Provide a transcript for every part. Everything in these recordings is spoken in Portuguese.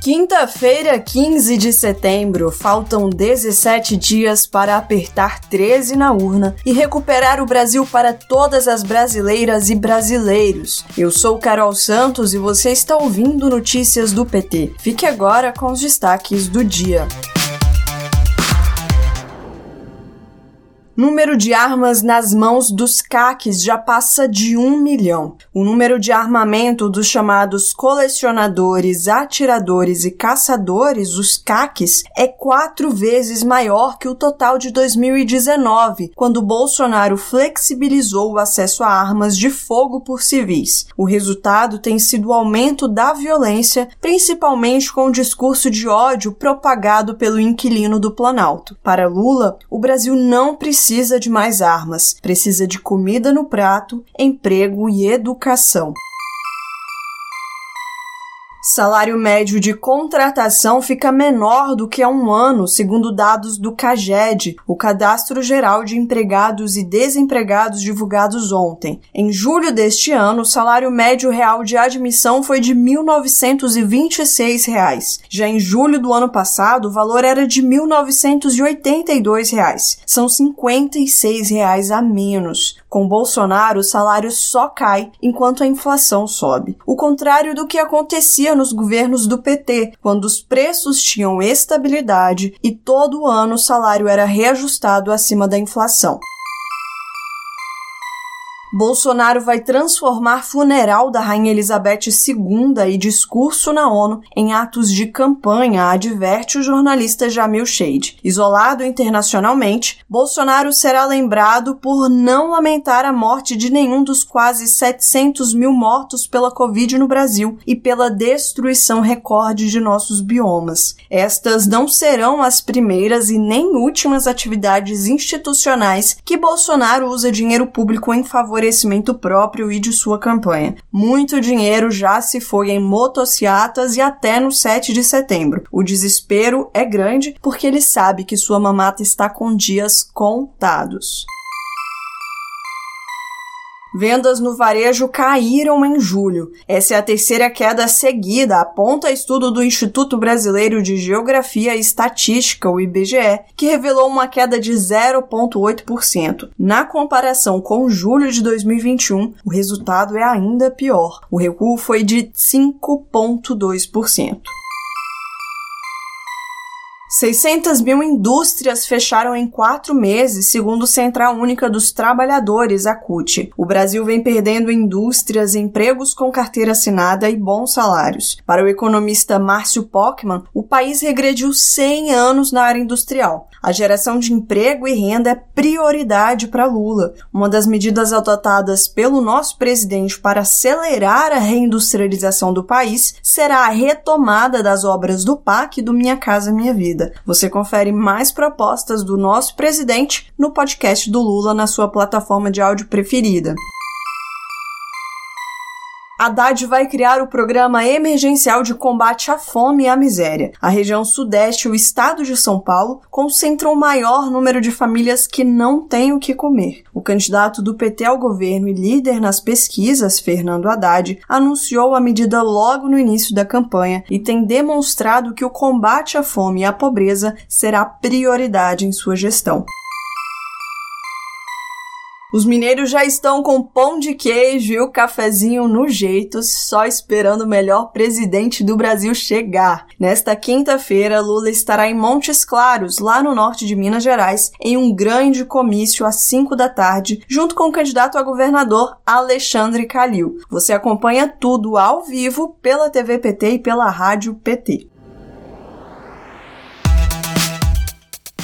Quinta-feira, 15 de setembro, faltam 17 dias para apertar 13 na urna e recuperar o Brasil para todas as brasileiras e brasileiros. Eu sou Carol Santos e você está ouvindo notícias do PT. Fique agora com os destaques do dia. Número de armas nas mãos dos CACs já passa de um milhão. O número de armamento dos chamados colecionadores, atiradores e caçadores, os CACs, é quatro vezes maior que o total de 2019, quando Bolsonaro flexibilizou o acesso a armas de fogo por civis. O resultado tem sido o aumento da violência, principalmente com o discurso de ódio propagado pelo inquilino do Planalto. Para Lula, o Brasil não precisa precisa de mais armas, precisa de comida no prato, emprego e educação. Salário médio de contratação fica menor do que há um ano, segundo dados do CAGED, o Cadastro Geral de Empregados e Desempregados divulgados ontem. Em julho deste ano, o salário médio real de admissão foi de 1.926 reais. Já em julho do ano passado, o valor era de 1.982 reais. São 56 reais a menos. Com Bolsonaro, o salário só cai enquanto a inflação sobe. O contrário do que acontecia nos governos do PT, quando os preços tinham estabilidade e todo ano o salário era reajustado acima da inflação. Bolsonaro vai transformar funeral da Rainha Elizabeth II e discurso na ONU em atos de campanha, adverte o jornalista Jamil Shade. Isolado internacionalmente, Bolsonaro será lembrado por não lamentar a morte de nenhum dos quase 700 mil mortos pela Covid no Brasil e pela destruição recorde de nossos biomas. Estas não serão as primeiras e nem últimas atividades institucionais que Bolsonaro usa dinheiro público em favor favorecimento próprio e de sua campanha. Muito dinheiro já se foi em motociatas e até no 7 de setembro. O desespero é grande porque ele sabe que sua mamata está com dias contados. Vendas no varejo caíram em julho. Essa é a terceira queda seguida, aponta estudo do Instituto Brasileiro de Geografia e Estatística, o IBGE, que revelou uma queda de 0,8%. Na comparação com julho de 2021, o resultado é ainda pior. O recuo foi de 5,2%. 600 mil indústrias fecharam em quatro meses, segundo Central Única dos Trabalhadores, a CUT. O Brasil vem perdendo indústrias, empregos com carteira assinada e bons salários. Para o economista Márcio Pockman, o país regrediu 100 anos na área industrial. A geração de emprego e renda é prioridade para Lula. Uma das medidas adotadas pelo nosso presidente para acelerar a reindustrialização do país será a retomada das obras do PAC do Minha Casa Minha Vida. Você confere mais propostas do nosso presidente no podcast do Lula na sua plataforma de áudio preferida. Haddad vai criar o Programa Emergencial de Combate à Fome e à Miséria. A região sudeste e o estado de São Paulo concentram o maior número de famílias que não têm o que comer. O candidato do PT ao governo e líder nas pesquisas, Fernando Haddad, anunciou a medida logo no início da campanha e tem demonstrado que o combate à fome e à pobreza será prioridade em sua gestão. Os mineiros já estão com pão de queijo e o cafezinho no jeito, só esperando o melhor presidente do Brasil chegar. Nesta quinta-feira, Lula estará em Montes Claros, lá no norte de Minas Gerais, em um grande comício às 5 da tarde, junto com o candidato a governador Alexandre Calil. Você acompanha tudo ao vivo pela TV PT e pela Rádio PT.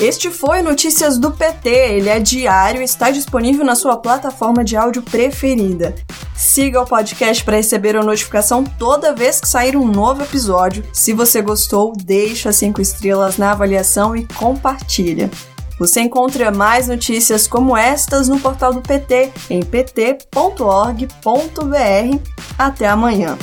Este foi Notícias do PT. Ele é diário e está disponível na sua plataforma de áudio preferida. Siga o podcast para receber a notificação toda vez que sair um novo episódio. Se você gostou, deixa cinco estrelas na avaliação e compartilha. Você encontra mais notícias como estas no portal do PT em pt.org.br. Até amanhã.